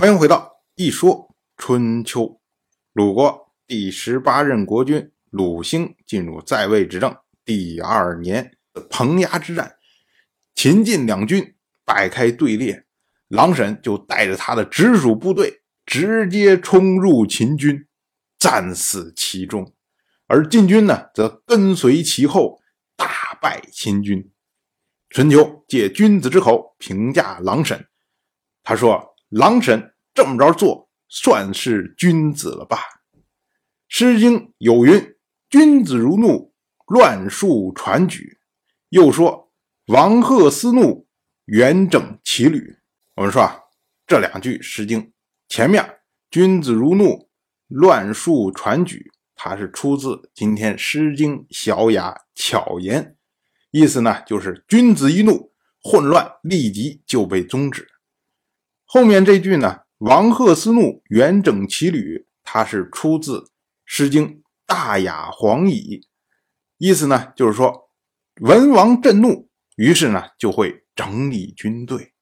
欢迎回到一说春秋。鲁国第十八任国君鲁兴进入在位执政第二年，彭衙之战，秦晋两军摆开队列，狼沈就带着他的直属部队直接冲入秦军，战死其中，而晋军呢则跟随其后，大败秦军。春秋借君子之口评价狼沈，他说。狼神这么着做，算是君子了吧？《诗经》有云：“君子如怒，乱树传举。”又说：“王鹤思怒，元整其旅。”我们说啊，这两句《诗经》前面“君子如怒，乱树传举”，它是出自今天《诗经·小雅·巧言》，意思呢就是君子一怒，混乱立即就被终止。后面这句呢，“王鹤思怒，元整其旅”，它是出自《诗经·大雅·黄乙》，意思呢就是说，文王震怒，于是呢就会整理军队。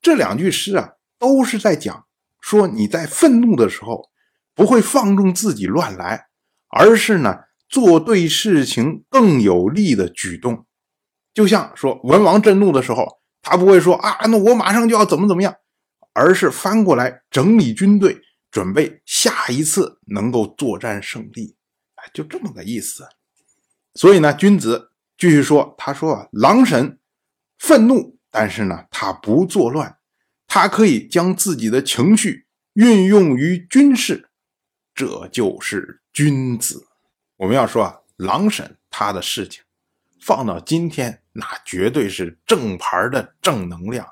这两句诗啊，都是在讲说你在愤怒的时候不会放纵自己乱来，而是呢做对事情更有利的举动。就像说文王震怒的时候，他不会说啊，那我马上就要怎么怎么样。而是翻过来整理军队，准备下一次能够作战胜利，就这么个意思。所以呢，君子继续说：“他说啊，狼神愤怒，但是呢，他不作乱，他可以将自己的情绪运用于军事，这就是君子。我们要说啊，狼神他的事情放到今天，那绝对是正牌的正能量。”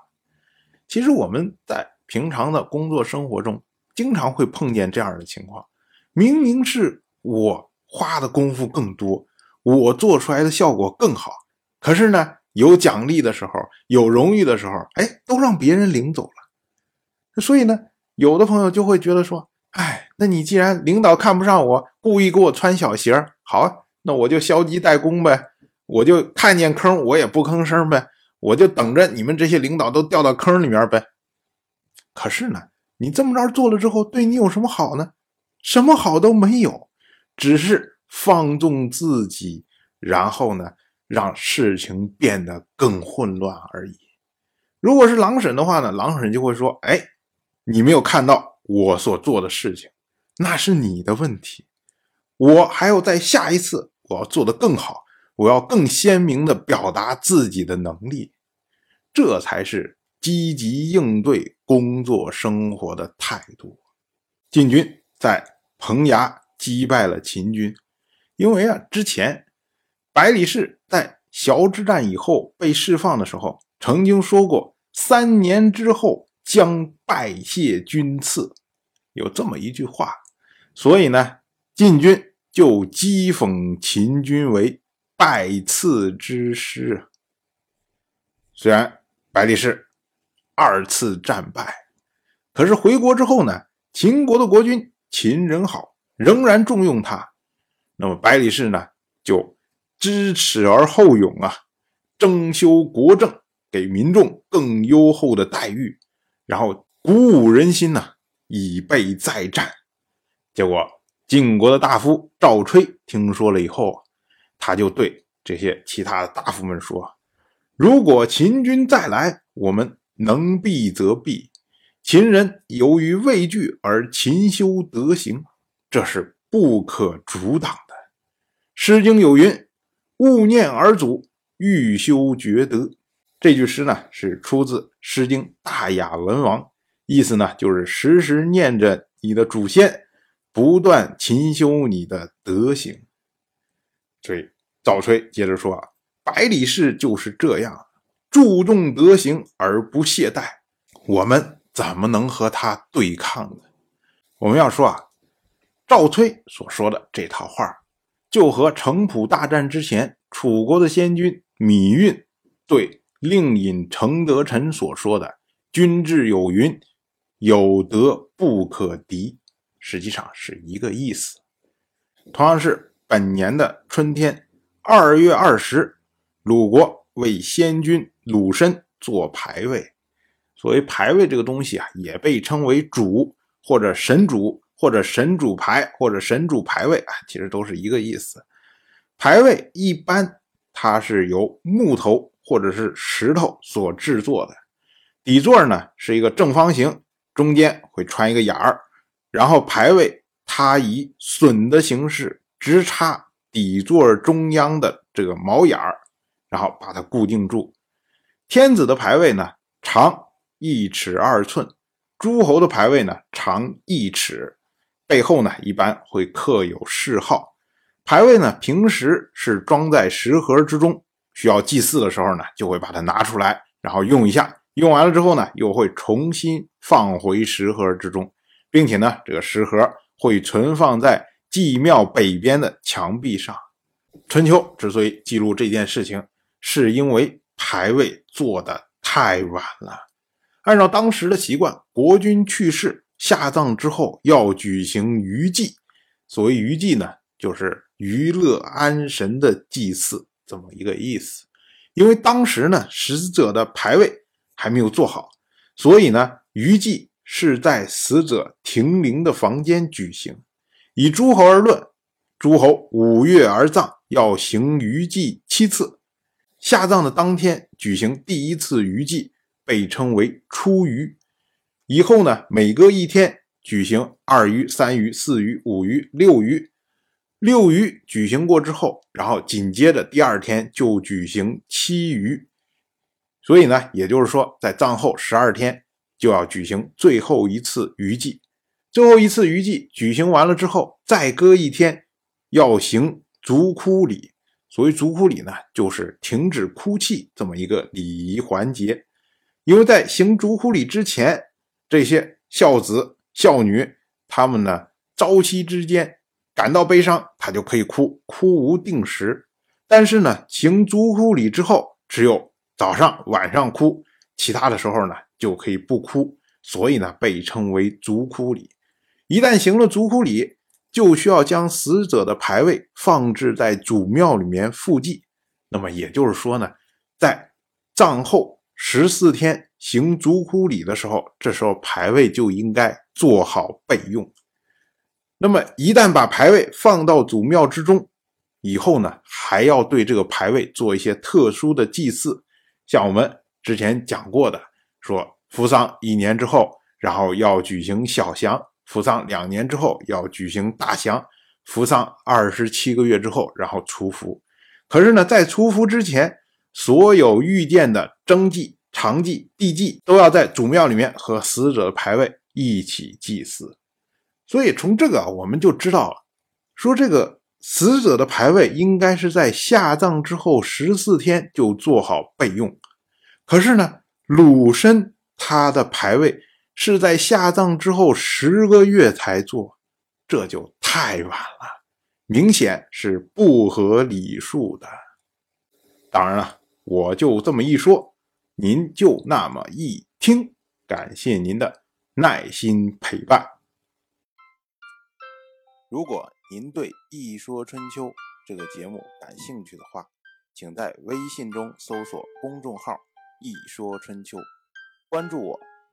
其实我们在平常的工作生活中，经常会碰见这样的情况：明明是我花的功夫更多，我做出来的效果更好，可是呢，有奖励的时候，有荣誉的时候，哎，都让别人领走了。所以呢，有的朋友就会觉得说：“哎，那你既然领导看不上我，故意给我穿小鞋好啊，那我就消极怠工呗，我就看见坑我也不吭声呗。”我就等着你们这些领导都掉到坑里面呗。可是呢，你这么着做了之后，对你有什么好呢？什么好都没有，只是放纵自己，然后呢，让事情变得更混乱而已。如果是狼婶的话呢，狼婶就会说：“哎，你没有看到我所做的事情，那是你的问题。我还要在下一次，我要做得更好。”我要更鲜明地表达自己的能力，这才是积极应对工作生活的态度。晋军在彭衙击败了秦军，因为啊，之前百里氏在崤之战以后被释放的时候，曾经说过三年之后将拜谢军赐，有这么一句话，所以呢，晋军就讥讽秦军为。拜次之师，虽然百里氏二次战败，可是回国之后呢，秦国的国君秦仁好仍然重用他。那么百里氏呢，就知耻而后勇啊，征修国政，给民众更优厚的待遇，然后鼓舞人心呐，以备再战。结果晋国的大夫赵吹听说了以后啊。他就对这些其他的大夫们说：“如果秦军再来，我们能避则避。秦人由于畏惧而勤修德行，这是不可阻挡的。”《诗经》有云：“勿念而祖，欲修厥德。”这句诗呢是出自《诗经·大雅·文王》，意思呢就是时时念着你的祖先，不断勤修你的德行。所以赵吹接着说啊，百里氏就是这样，注重德行而不懈怠，我们怎么能和他对抗呢？我们要说啊，赵崔所说的这套话，就和城濮大战之前楚国的先君芈运对令尹程德臣所说的“君志有云，有德不可敌”，实际上是一个意思。同样是。本年的春天，二月二十，鲁国为先君鲁申做牌位，所谓牌位这个东西啊，也被称为主或者神主或者神主牌或者神主牌位啊，其实都是一个意思。牌位一般它是由木头或者是石头所制作的，底座呢是一个正方形，中间会穿一个眼儿，然后牌位它以榫的形式直插底座中央的这个毛眼儿，然后把它固定住。天子的牌位呢长一尺二寸，诸侯的牌位呢长一尺，背后呢一般会刻有谥号。牌位呢，平时是装在食盒之中，需要祭祀的时候呢，就会把它拿出来，然后用一下。用完了之后呢，又会重新放回食盒之中，并且呢，这个食盒会存放在祭庙北边的墙壁上。春秋之所以记录这件事情，是因为牌位做的太晚了。按照当时的习惯，国君去世下葬之后要举行余祭。所谓余祭呢，就是。娱乐安神的祭祀，这么一个意思。因为当时呢，死者的牌位还没有做好，所以呢，余祭是在死者停灵的房间举行。以诸侯而论，诸侯五月而葬，要行余祭七次。下葬的当天举行第一次余祭，被称为初余。以后呢，每隔一天举行二余、三余、四余、五余、六余。六余举行过之后，然后紧接着第二天就举行七余，所以呢，也就是说，在葬后十二天就要举行最后一次余祭。最后一次余祭举行完了之后，再隔一天要行足哭礼。所谓足哭礼呢，就是停止哭泣这么一个礼仪环节。因为在行足哭礼之前，这些孝子孝女他们呢，朝夕之间。感到悲伤，他就可以哭，哭无定时。但是呢，行足哭礼之后，只有早上、晚上哭，其他的时候呢就可以不哭。所以呢，被称为足哭礼。一旦行了足哭礼，就需要将死者的牌位放置在祖庙里面复祭。那么也就是说呢，在葬后十四天行足哭礼的时候，这时候牌位就应该做好备用。那么一旦把牌位放到祖庙之中以后呢，还要对这个牌位做一些特殊的祭祀，像我们之前讲过的，说服丧一年之后，然后要举行小降；服丧两年之后要举行大降；服丧二十七个月之后，然后出服。可是呢，在出服之前，所有遇见的征祭、长祭、地祭都要在祖庙里面和死者的牌位一起祭祀。所以从这个我们就知道了，说这个死者的牌位应该是在下葬之后十四天就做好备用。可是呢，鲁申他的牌位是在下葬之后十个月才做，这就太晚了，明显是不合礼数的。当然了，我就这么一说，您就那么一听，感谢您的耐心陪伴。如果您对《一说春秋》这个节目感兴趣的话，请在微信中搜索公众号“一说春秋”，关注我。